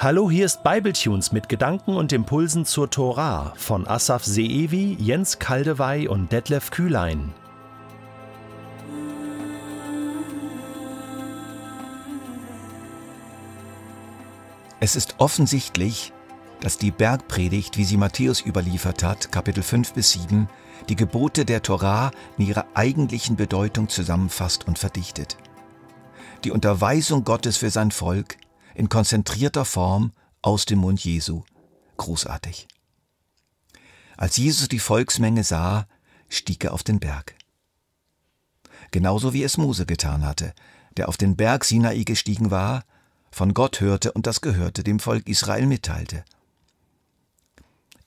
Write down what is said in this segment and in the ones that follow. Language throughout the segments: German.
Hallo, hier ist Bibletunes mit Gedanken und Impulsen zur Tora von Asaf Seevi, Jens Kaldewey und Detlef Kühlein. Es ist offensichtlich, dass die Bergpredigt, wie sie Matthäus überliefert hat, Kapitel 5 bis 7, die Gebote der Torah in ihrer eigentlichen Bedeutung zusammenfasst und verdichtet. Die Unterweisung Gottes für sein Volk in konzentrierter Form aus dem Mund Jesu. Großartig. Als Jesus die Volksmenge sah, stieg er auf den Berg. Genauso wie es Mose getan hatte, der auf den Berg Sinai gestiegen war, von Gott hörte und das Gehörte dem Volk Israel mitteilte.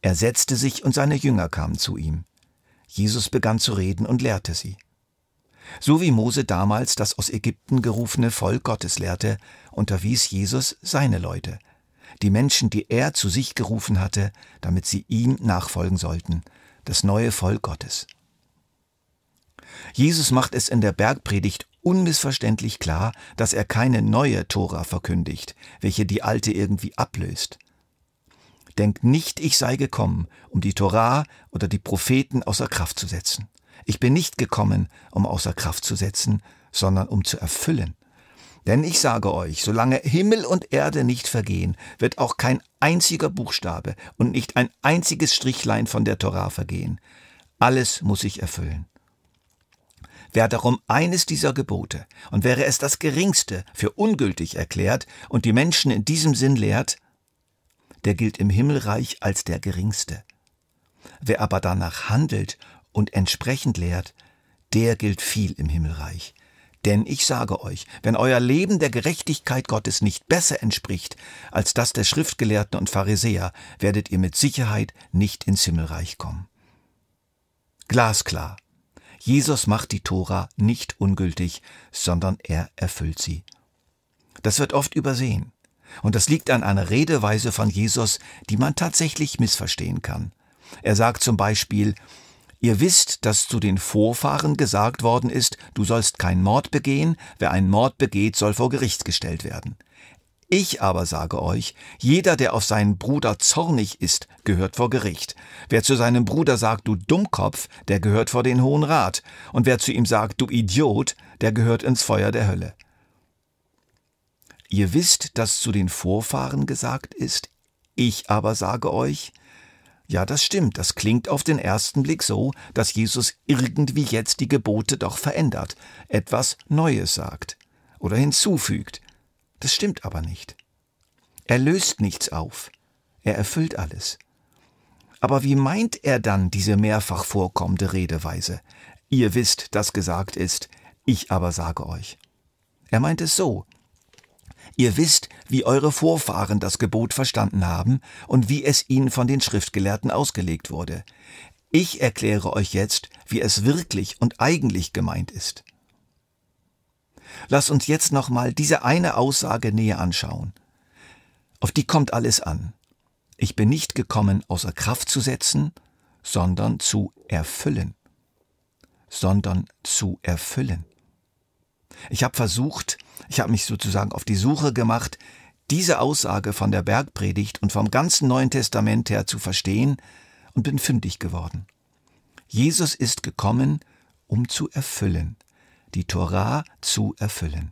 Er setzte sich und seine Jünger kamen zu ihm. Jesus begann zu reden und lehrte sie. So wie Mose damals das aus Ägypten gerufene Volk Gottes lehrte, unterwies Jesus seine Leute, die Menschen, die er zu sich gerufen hatte, damit sie ihm nachfolgen sollten, das neue Volk Gottes. Jesus macht es in der Bergpredigt unmissverständlich klar, dass er keine neue Tora verkündigt, welche die alte irgendwie ablöst. Denkt nicht, ich sei gekommen, um die Torah oder die Propheten außer Kraft zu setzen. Ich bin nicht gekommen, um außer Kraft zu setzen, sondern um zu erfüllen. Denn ich sage euch, solange Himmel und Erde nicht vergehen, wird auch kein einziger Buchstabe und nicht ein einziges Strichlein von der Torah vergehen. Alles muss sich erfüllen. Wer darum eines dieser Gebote, und wäre es das geringste, für ungültig erklärt und die Menschen in diesem Sinn lehrt, der gilt im Himmelreich als der geringste. Wer aber danach handelt und entsprechend lehrt, der gilt viel im Himmelreich. Denn ich sage euch, wenn euer Leben der Gerechtigkeit Gottes nicht besser entspricht als das der Schriftgelehrten und Pharisäer, werdet ihr mit Sicherheit nicht ins Himmelreich kommen. Glasklar. Jesus macht die Tora nicht ungültig, sondern er erfüllt sie. Das wird oft übersehen. Und das liegt an einer Redeweise von Jesus, die man tatsächlich missverstehen kann. Er sagt zum Beispiel, Ihr wisst, dass zu den Vorfahren gesagt worden ist, du sollst keinen Mord begehen, wer einen Mord begeht, soll vor Gericht gestellt werden. Ich aber sage euch, jeder, der auf seinen Bruder zornig ist, gehört vor Gericht. Wer zu seinem Bruder sagt, du Dummkopf, der gehört vor den Hohen Rat. Und wer zu ihm sagt, du Idiot, der gehört ins Feuer der Hölle. Ihr wisst, dass zu den Vorfahren gesagt ist, ich aber sage euch, ja, das stimmt, das klingt auf den ersten Blick so, dass Jesus irgendwie jetzt die Gebote doch verändert, etwas Neues sagt oder hinzufügt. Das stimmt aber nicht. Er löst nichts auf, er erfüllt alles. Aber wie meint er dann diese mehrfach vorkommende Redeweise? Ihr wisst, dass gesagt ist, ich aber sage euch. Er meint es so, Ihr wisst, wie eure Vorfahren das Gebot verstanden haben und wie es ihnen von den Schriftgelehrten ausgelegt wurde. Ich erkläre euch jetzt, wie es wirklich und eigentlich gemeint ist. Lass uns jetzt nochmal diese eine Aussage näher anschauen. Auf die kommt alles an. Ich bin nicht gekommen, außer Kraft zu setzen, sondern zu erfüllen. Sondern zu erfüllen. Ich habe versucht, ich habe mich sozusagen auf die Suche gemacht, diese Aussage von der Bergpredigt und vom ganzen Neuen Testament her zu verstehen und bin fündig geworden. Jesus ist gekommen, um zu erfüllen, die Torah zu erfüllen.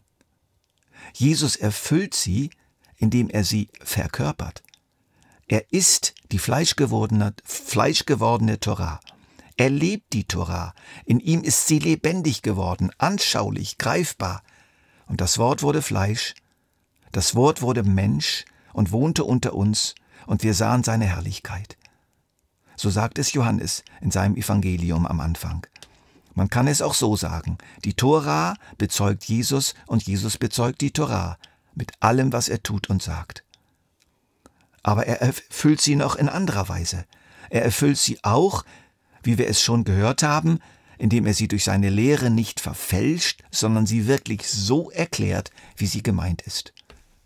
Jesus erfüllt sie, indem er sie verkörpert. Er ist die fleischgewordene, fleischgewordene Torah. Er lebt die Torah. In ihm ist sie lebendig geworden, anschaulich, greifbar. Und das Wort wurde Fleisch, das Wort wurde Mensch und wohnte unter uns, und wir sahen seine Herrlichkeit. So sagt es Johannes in seinem Evangelium am Anfang. Man kann es auch so sagen. Die Tora bezeugt Jesus und Jesus bezeugt die Tora mit allem, was er tut und sagt. Aber er erfüllt sie noch in anderer Weise. Er erfüllt sie auch, wie wir es schon gehört haben, indem er sie durch seine Lehre nicht verfälscht, sondern sie wirklich so erklärt, wie sie gemeint ist.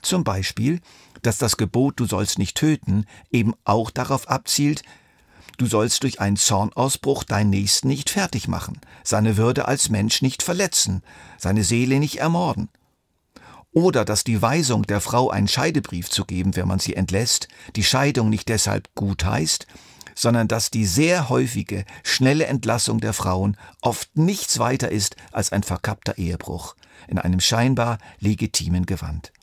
Zum Beispiel, dass das Gebot Du sollst nicht töten eben auch darauf abzielt, Du sollst durch einen Zornausbruch deinen Nächsten nicht fertig machen, seine Würde als Mensch nicht verletzen, seine Seele nicht ermorden. oder dass die Weisung der Frau einen Scheidebrief zu geben, wenn man sie entlässt, die Scheidung nicht deshalb gut heißt, sondern dass die sehr häufige, schnelle Entlassung der Frauen oft nichts weiter ist als ein verkappter Ehebruch in einem scheinbar legitimen Gewand.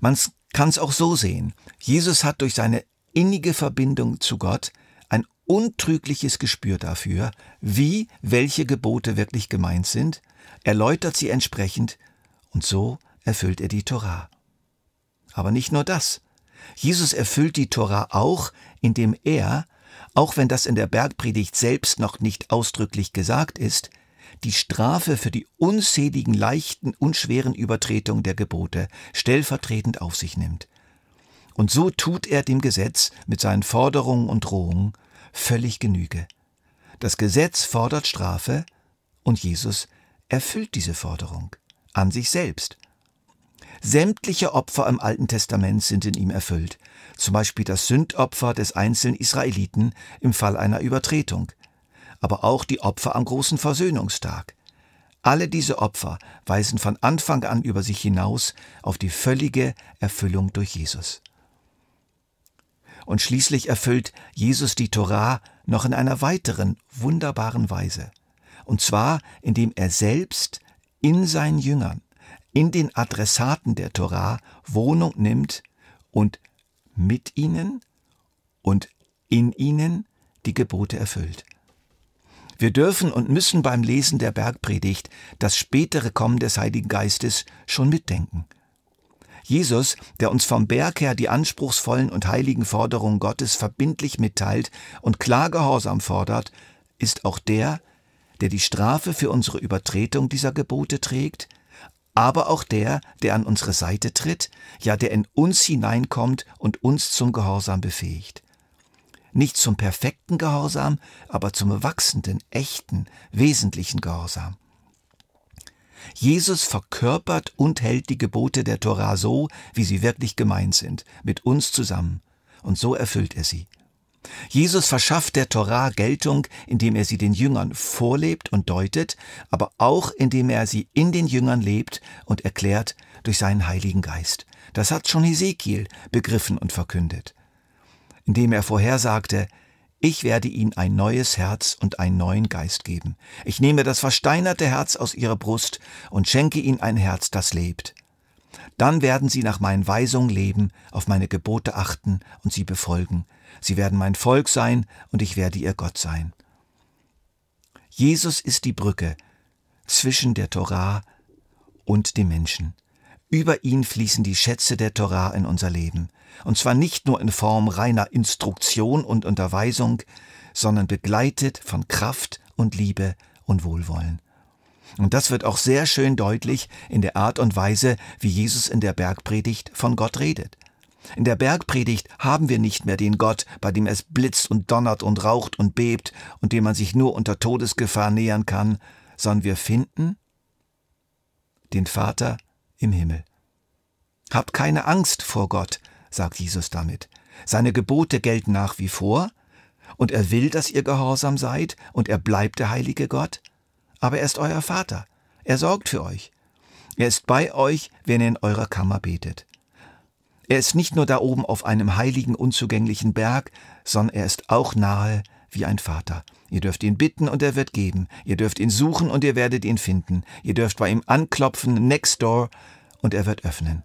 Man kann es auch so sehen. Jesus hat durch seine innige Verbindung zu Gott ein untrügliches Gespür dafür, wie welche Gebote wirklich gemeint sind, erläutert sie entsprechend und so erfüllt er die Torah. Aber nicht nur das. Jesus erfüllt die Torah auch, indem er, auch wenn das in der Bergpredigt selbst noch nicht ausdrücklich gesagt ist, die Strafe für die unzähligen leichten und schweren Übertretungen der Gebote stellvertretend auf sich nimmt. Und so tut er dem Gesetz mit seinen Forderungen und Drohungen völlig Genüge. Das Gesetz fordert Strafe und Jesus erfüllt diese Forderung an sich selbst. Sämtliche Opfer im Alten Testament sind in ihm erfüllt, zum Beispiel das Sündopfer des einzelnen Israeliten im Fall einer Übertretung, aber auch die Opfer am großen Versöhnungstag. Alle diese Opfer weisen von Anfang an über sich hinaus auf die völlige Erfüllung durch Jesus. Und schließlich erfüllt Jesus die Torah noch in einer weiteren wunderbaren Weise. Und zwar, indem er selbst in seinen Jüngern, in den Adressaten der Torah Wohnung nimmt und mit ihnen und in ihnen die Gebote erfüllt. Wir dürfen und müssen beim Lesen der Bergpredigt das spätere Kommen des Heiligen Geistes schon mitdenken. Jesus, der uns vom Berg her die anspruchsvollen und heiligen Forderungen Gottes verbindlich mitteilt und klar Gehorsam fordert, ist auch der, der die Strafe für unsere Übertretung dieser Gebote trägt, aber auch der, der an unsere Seite tritt, ja der in uns hineinkommt und uns zum Gehorsam befähigt nicht zum perfekten Gehorsam, aber zum wachsenden, echten, wesentlichen Gehorsam. Jesus verkörpert und hält die Gebote der Torah so, wie sie wirklich gemeint sind, mit uns zusammen, und so erfüllt er sie. Jesus verschafft der Torah Geltung, indem er sie den Jüngern vorlebt und deutet, aber auch indem er sie in den Jüngern lebt und erklärt durch seinen Heiligen Geist. Das hat schon Ezekiel begriffen und verkündet indem er vorhersagte, ich werde ihnen ein neues Herz und einen neuen Geist geben. Ich nehme das versteinerte Herz aus ihrer Brust und schenke ihnen ein Herz, das lebt. Dann werden sie nach meinen Weisungen leben, auf meine Gebote achten und sie befolgen. Sie werden mein Volk sein und ich werde ihr Gott sein. Jesus ist die Brücke zwischen der Torah und dem Menschen. Über ihn fließen die Schätze der Torah in unser Leben. Und zwar nicht nur in Form reiner Instruktion und Unterweisung, sondern begleitet von Kraft und Liebe und Wohlwollen. Und das wird auch sehr schön deutlich in der Art und Weise, wie Jesus in der Bergpredigt von Gott redet. In der Bergpredigt haben wir nicht mehr den Gott, bei dem es blitzt und donnert und raucht und bebt und dem man sich nur unter Todesgefahr nähern kann, sondern wir finden den Vater im Himmel. Habt keine Angst vor Gott, sagt Jesus damit. Seine Gebote gelten nach wie vor, und er will, dass ihr gehorsam seid, und er bleibt der heilige Gott. Aber er ist euer Vater. Er sorgt für euch. Er ist bei euch, wenn ihr in eurer Kammer betet. Er ist nicht nur da oben auf einem heiligen, unzugänglichen Berg, sondern er ist auch nahe wie ein Vater. Ihr dürft ihn bitten und er wird geben. Ihr dürft ihn suchen und ihr werdet ihn finden. Ihr dürft bei ihm anklopfen, next door, und er wird öffnen.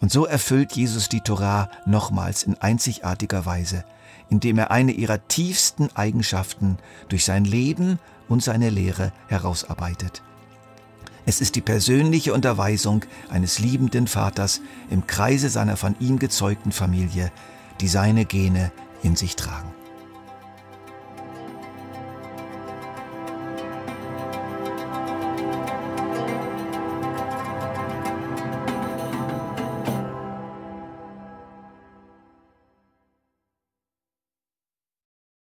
Und so erfüllt Jesus die Torah nochmals in einzigartiger Weise, indem er eine ihrer tiefsten Eigenschaften durch sein Leben und seine Lehre herausarbeitet. Es ist die persönliche Unterweisung eines liebenden Vaters im Kreise seiner von ihm gezeugten Familie, die seine Gene in sich tragen.